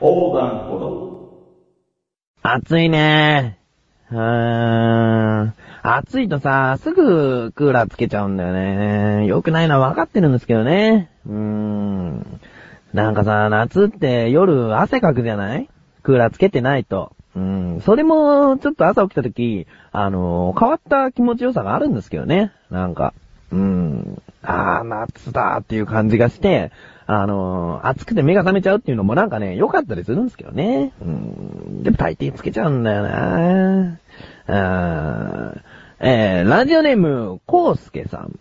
横断歩道。暑いねうーん。暑いとさ、すぐクーラーつけちゃうんだよね。良くないのは分かってるんですけどね。うーん。なんかさ、夏って夜汗かくじゃない？クーラーつけてないと。うん。それも、ちょっと朝起きた時、あの変わった気持ちよさがあるんですけどね。なんか。うーん。あー、夏だーっていう感じがして、あの暑くて目が覚めちゃうっていうのもなんかね、良かったりするんですけどね。うん。でも大抵つけちゃうんだよなあえー、ラジオネーム、コウスケさん。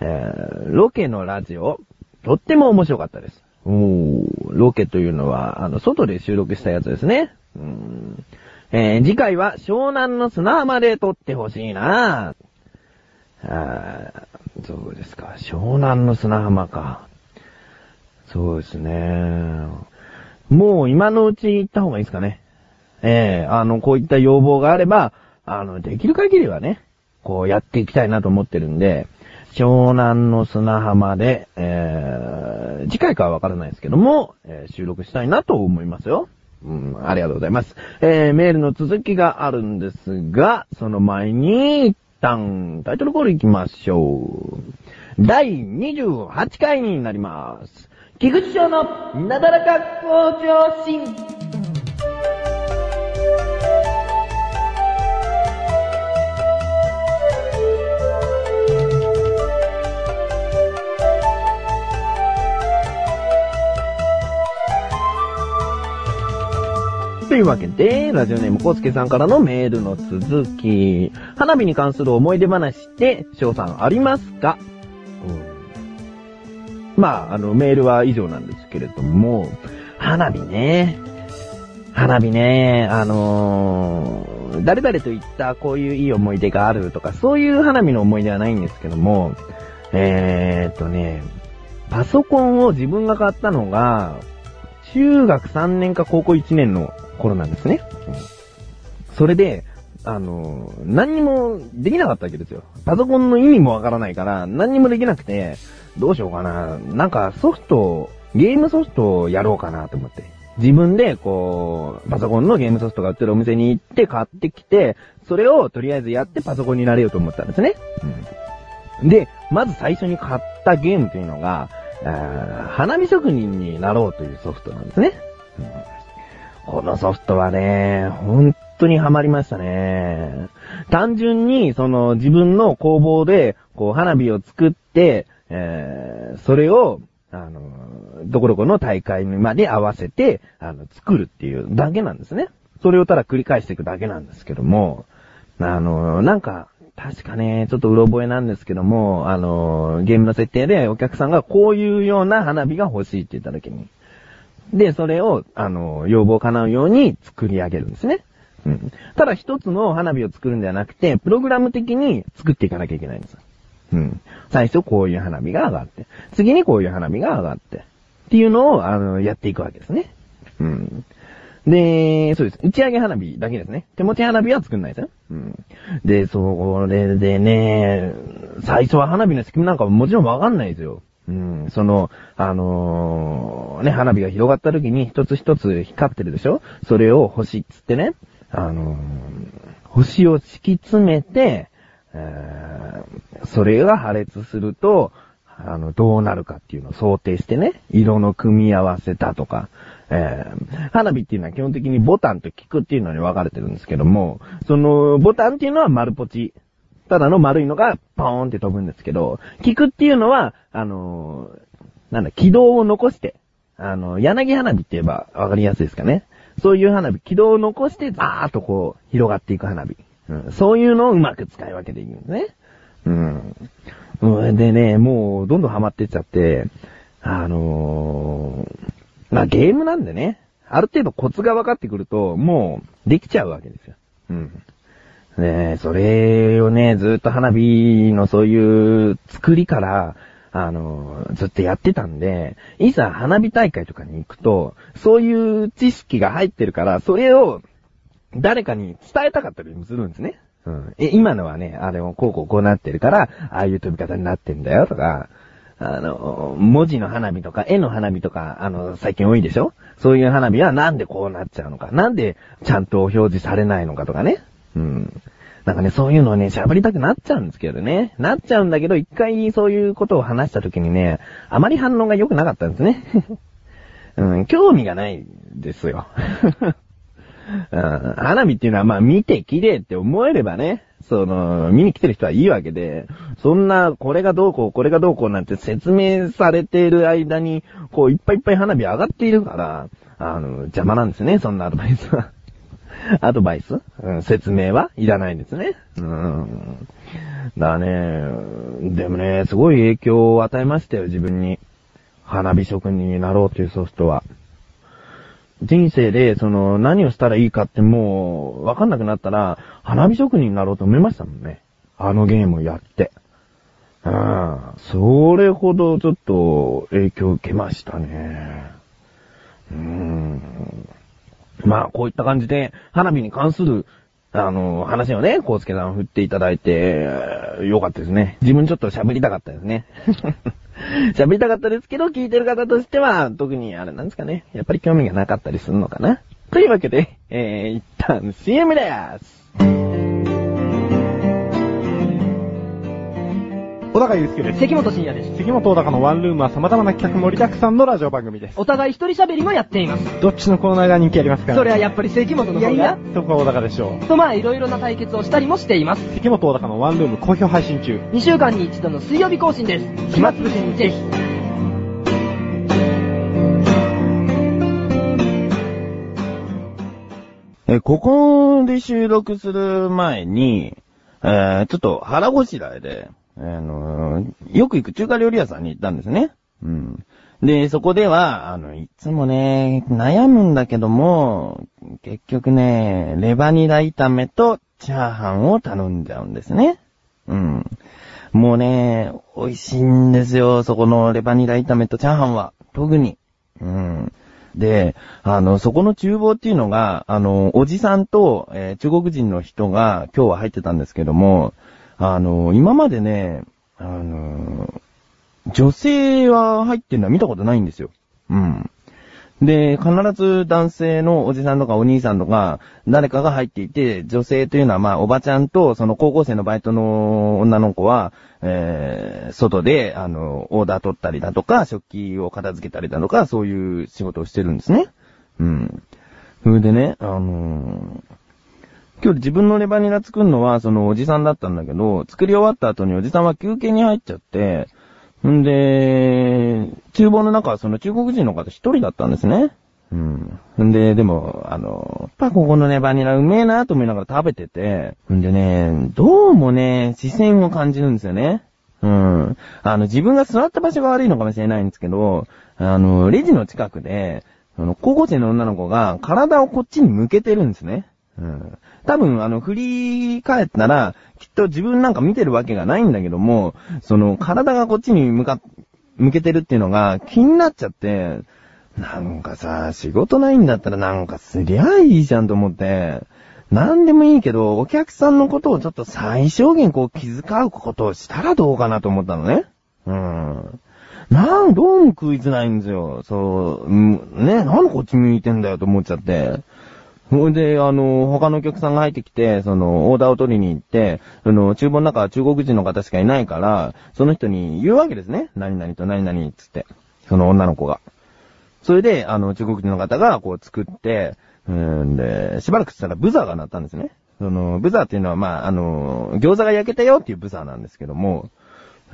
えー、ロケのラジオ、とっても面白かったです。おー、ロケというのは、あの、外で収録したやつですね。うん。えー、次回は湘南の砂浜で撮ってほしいなあーそうですか。湘南の砂浜か。そうですね。もう今のうち行った方がいいですかね。ええあの、こういった要望があれば、あの、できる限りはね、こうやっていきたいなと思ってるんで、湘南の砂浜で、えー、次回かはわからないですけども、えー収録したいなと思いますよ。うん、ありがとうございます。えー、メールの続きがあるんですが、その前に、一旦、タイトルコール行きましょう。第28回になります。菊池賞のなだらか向上心。というわけで、ラジオネームコウスケさんからのメールの続き。花火に関する思い出話って、翔さんありますか、まあ、あの、メールは以上なんですけれども、花火ね。花火ね、あのー誰々と言ったこういういい思い出があるとか、そういう花火の思い出はないんですけども、えーとね、パソコンを自分が買ったのが、中学3年か高校1年の頃なんですね。それで、あの、何にもできなかったわけですよ。パソコンの意味もわからないから、何にもできなくて、どうしようかな。なんかソフト、ゲームソフトをやろうかなと思って。自分で、こう、パソコンのゲームソフトが売ってるお店に行って買ってきて、それをとりあえずやってパソコンになれようと思ったんですね。うんで、まず最初に買ったゲームというのが、花火職人になろうというソフトなんですね。うんこのソフトはね、本当にハマりましたね。単純に、その自分の工房で、こう花火を作って、えーそれを、あの、どこどこの大会まで合わせて、あの、作るっていうだけなんですね。それをただ繰り返していくだけなんですけども、あの、なんか、確かね、ちょっとうろ覚えなんですけども、あの、ゲームの設定でお客さんがこういうような花火が欲しいって言った時に、で、それを、あの、要望を叶うように作り上げるんですね。うん。ただ一つの花火を作るんではなくて、プログラム的に作っていかなきゃいけないんです。うん。最初こういう花火が上がって、次にこういう花火が上がって、っていうのを、あの、やっていくわけですね。うん。で、そうです。打ち上げ花火だけですね。手持ち花火は作んないですよ。うん。で、それでね、最初は花火の仕組みなんかももちろんわかんないですよ。うん、その、あのーね、花火が広がった時に一つ一つ光ってるでしょ？それを星っつってね、あのー星を敷き詰めて、えーそれが破裂すると、あの、どうなるかっていうのを想定してね、色の組み合わせだとか、えー花火っていうのは基本的にボタンと菊っていうのに分かれてるんですけども、その、ボタンっていうのは丸ポチ。ただの丸いのがポーンって飛ぶんですけど、菊っていうのは、あのーなんだ、軌道を残して、あの、柳花火って言えば分かりやすいですかね。そういう花火、軌道を残して、ザーッとこう、広がっていく花火。うん、そういうのをうまく使い分けていくんですね。うん。でね、もう、どんどんハマってっちゃって、あのーまあ、ゲームなんでね、ある程度コツが分かってくると、もう、できちゃうわけですよ。うん。ねそれをね、ずっと花火のそういう作りから、あのずっとやってたんで、いざ花火大会とかに行くと、そういう知識が入ってるから、それを誰かに伝えたかったりもするんですね。うん。え、今のはね、あれもこうこうこうなってるから、ああいう飛び方になってんだよとか、あの、文字の花火とか、絵の花火とか、あの、最近多いでしょ？そういう花火はなんでこうなっちゃうのか？なんでちゃんと表示されないのかとかね？うん。なんかね、そういうのをね、喋りたくなっちゃうんですけどね。なっちゃうんだけど、一回そういうことを話した時にね、あまり反応が良くなかったんですね。うん、興味がないですよ。うん、花火っていうのはまあ見て綺麗って思えればね、その、見に来てる人はいいわけで、そんな、これがどうこう、これがどうこうなんて説明されている間に、こう、いっぱいいっぱい花火上がっているから、あの、邪魔なんですね、そんなアドバイスは。アドバイス、うん、説明はいらないんですね。うん。だね、でもね、すごい影響を与えましたよ、自分に。花火職人になろうというソフトは。人生で、その、何をしたらいいかってもう、わかんなくなったら、花火職人になろうと思いましたもんね。あのゲームをやって。うん。それほどちょっと影響を受けましたね。うーん。まあ、こういった感じで、花火に関する、あの、話をね、コウスケさん振っていただいて、よかったですね。自分ちょっと喋りたかったですね。喋りたかったですけど、聞いてる方としては、特にあれなんですかね。やっぱり興味がなかったりするのかな。というわけで、えー、一旦 CM でーす。小高祐介です。関本慎也です。関本小高のワンルームは様々な企画盛りだくさんのラジオ番組です。お互い一人喋りもやっています。どっちのコーナーが人気ありますかそれはやっぱり関本の方が。いやいや、そこは小高でしょう。とまあいろいろな対決をしたりもしています。関本小高のワンルーム好評配信中。2週間に一度の水曜日更新です。暇つぶしにぜひ。え、ここで収録する前に、えー、ちょっと腹ごしらえで、あのよく行く中華料理屋さんに行ったんですね。うん。で、そこでは、あの、いつもね、悩むんだけども、結局ね、レバニラ炒めとチャーハンを頼んじゃうんですね。うん。もうね、美味しいんですよ、そこのレバニラ炒めとチャーハンは。特に。うん。で、あの、そこの厨房っていうのが、あの、おじさんと、えー、中国人の人が今日は入ってたんですけども、あの、今までね、あの、女性は入ってるのは見たことないんですよ。うん。で、必ず男性のおじさんとかお兄さんとか、誰かが入っていて、女性というのはまあ、おばちゃんと、その高校生のバイトの女の子は、えー、外で、あの、オーダー取ったりだとか、食器を片付けたりだとか、そういう仕事をしてるんですね。うん。それでね、あのー、今日自分のレバニラ作るのは、そのおじさんだったんだけど、作り終わった後におじさんは休憩に入っちゃって、んで、厨房の中はその中国人の方一人だったんですね。うん。んで、でも、あの、やっぱここのレバニラうめえなと思いながら食べてて、んでね、どうもね、視線を感じるんですよね。うん。あの、自分が座った場所が悪いのかもしれないんですけど、あの、レジの近くで、あの、高校生の女の子が体をこっちに向けてるんですね。うん。多分、あの、振り返ったら、きっと自分なんか見てるわけがないんだけども、その、体がこっちに向か、向けてるっていうのが気になっちゃって、なんかさ、仕事ないんだったらなんかすりゃいいじゃんと思って、なんでもいいけど、お客さんのことをちょっと最小限こう気遣うことをしたらどうかなと思ったのね。うん。なん、どうも食いづらいんですよ。そう、ね、なんでこっち向いてんだよと思っちゃって。ほんで、あの、他のお客さんが入ってきて、その、オーダーを取りに行って、その、厨房の中は中国人の方しかいないから、その人に言うわけですね。何々と何々っつって。その女の子が。それで、あの、中国人の方がこう作って、うんで、しばらくしたらブザーが鳴ったんですね。その、ブザーっていうのは、まあ、あの、餃子が焼けたよっていうブザーなんですけども、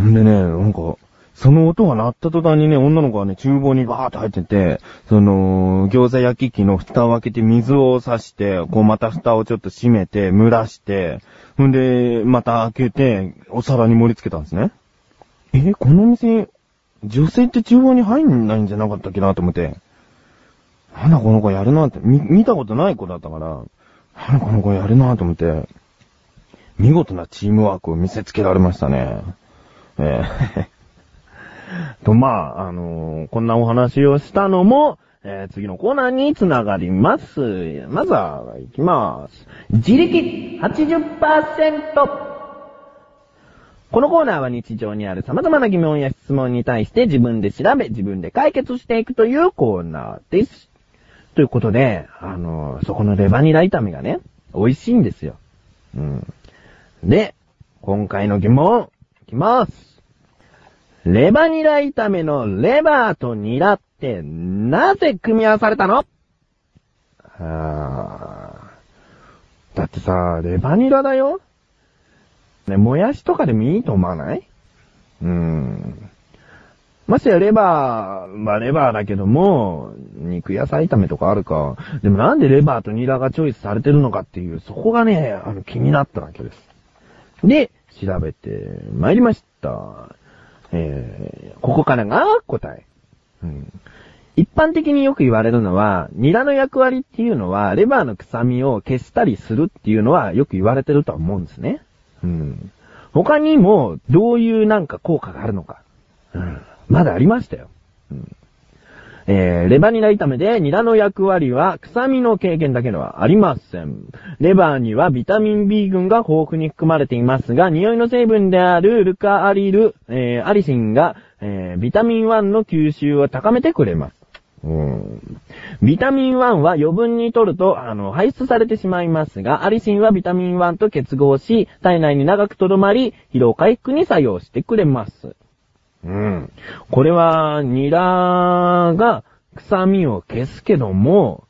んでね、なんか、その音が鳴った途端にね、女の子がね、厨房にバーって入ってて、その、餃子焼き器の蓋を開けて水を差して、こうまた蓋をちょっと閉めて、蒸らして、ほんで、また開けて、お皿に盛り付けたんですね。え、この店、女性って厨房に入んないんじゃなかったっけなと思って。なんだこの子やるなって、見、見たことない子だったから、なんだこの子やるなと思って、見事なチームワークを見せつけられましたね。えーと、まあ、あのー、こんなお話をしたのも、えー、次のコーナーにつながります。まずは、いきます。自力80%。このコーナーは日常にある様々な疑問や質問に対して自分で調べ、自分で解決していくというコーナーです。ということで、あの、そこのレバニラ炒めがね、美味しいんですよ。うん。で、今回の疑問、いきます。レバニラ炒めのレバーとニラってなぜ組み合わされたの？あーだってさ、レバニラだよね、もやしとかでもいいと思わない？うーん。ましてやレバー、まあレバーだけども、肉野菜炒めとかあるか。でもなんでレバーとニラがチョイスされてるのかっていう、そこがね、あの気になったわけです。で、調べて参りました。えー、ここからが答え。うん一般的によく言われるのは、ニラの役割っていうのは、レバーの臭みを消したりするっていうのはよく言われてるとは思うんですね。うん。他にも、どういうなんか効果があるのか。うん。まだありましたよ。うん。えー、レバニラ炒めでニラの役割は臭みの軽減だけではありません。レバーにはビタミン B 群が豊富に含まれていますが、匂いの成分であるルカアリル、えー、アリシンが、えー、ビタミン1の吸収を高めてくれます。うんビタミン1は余分に取ると、あの、排出されてしまいますが、アリシンはビタミン1と結合し、体内に長く留まり、疲労回復に作用してくれます。うん。これは、ニラが臭みを消すけども、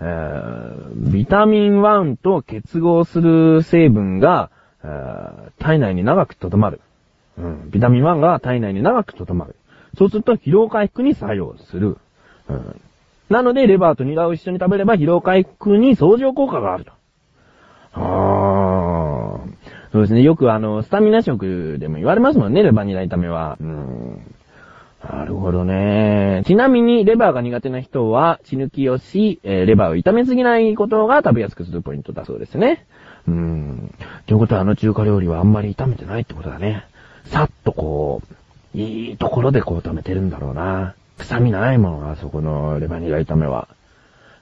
えービタミン1と結合する成分が、えー体内に長く留まる。うん。ビタミン1が体内に長く留まる。そうすると疲労回復に作用する。うん。なので、レバーとニラを一緒に食べれば疲労回復に相乗効果があると。あー。そうですね。よくあの、スタミナ食でも言われますもんね、レバーニラ炒めは。うん。なるほどね。ちなみに、レバーが苦手な人は、血抜きをし、えーレバーを炒めすぎないことが食べやすくするポイントだそうですね。うん。ということは、あの中華料理はあんまり炒めてないってことだね。さっとこう、いいところでこう炒めてるんだろうな。臭みないもん、あそこのレバニラ炒めは。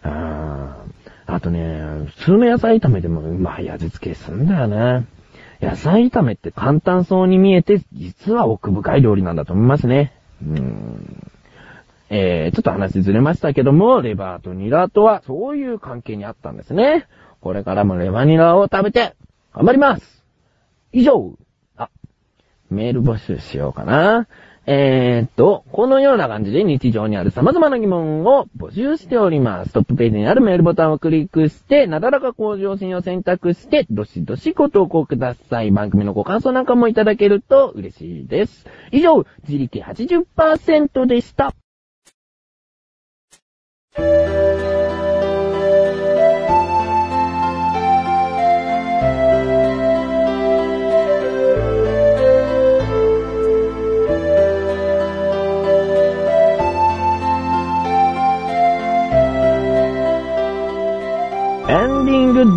あーあとね、普通の野菜炒めでもうまい味付けすんだよね。野菜炒めって簡単そうに見えて、実は奥深い料理なんだと思いますね。うーん。えー、ちょっと話ずれましたけども、レバーとニラとはそういう関係にあったんですね。これからもレバニラを食べて、頑張ります以上あ、メール募集しようかな。えーっと、このような感じで日常にある様々な疑問を募集しております。トップページにあるメールボタンをクリックして、なだらか向上心を選択して、どしどしご投稿ください。番組のご感想なんかもいただけると嬉しいです。以上、自力80%でした。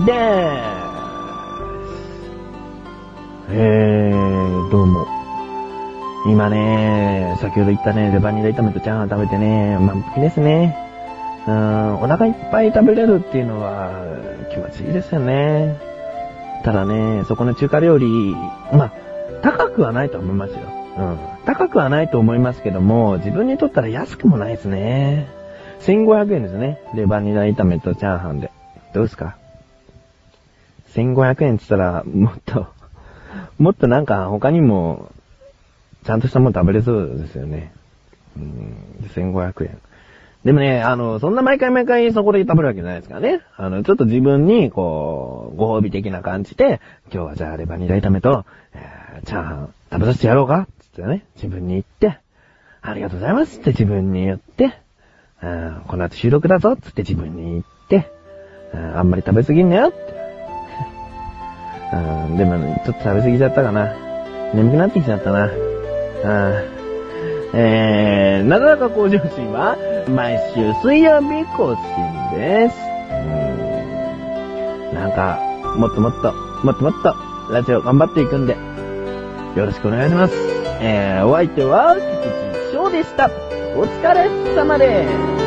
でーす。えー、どうも。今ね、先ほど言ったね、レバニラ炒めとチャーハン食べてね、満腹ですね。うん、お腹いっぱい食べれるっていうのは気持ちいいですよね。ただね、そこの中華料理、まあ、高くはないと思いますよ。うん。高くはないと思いますけども、自分にとったら安くもないですね。1500円ですね。レバニラ炒めとチャーハンで。どうですか？?1500 円って言ったら、もっと、もっとなんか他にも、ちゃんとしたもの食べれそうですよね。うん、1500円。でもね、あの、そんな毎回毎回そこで食べるわけじゃないですからね。あの、ちょっと自分に、こう、ご褒美的な感じで、今日はじゃあレバニラ炒めと、えーチャーハン食べさせてやろうかつってね、自分に言って、ありがとうございますって自分に言って、うんこの後収録だぞつって自分に言って、うんあんまり食べ過ぎんなよって。うん、でも、ね、ちょっと食べ過ぎちゃったかな。眠くなってきちゃったな。うん、えー、なだらか向上心は、毎週水曜日更新です。うん、なんか、もっともっと、もっともっと、ラジオ頑張っていくんで、よろしくお願いします。えー、お相手は、菊池翔でした。お疲れ様です。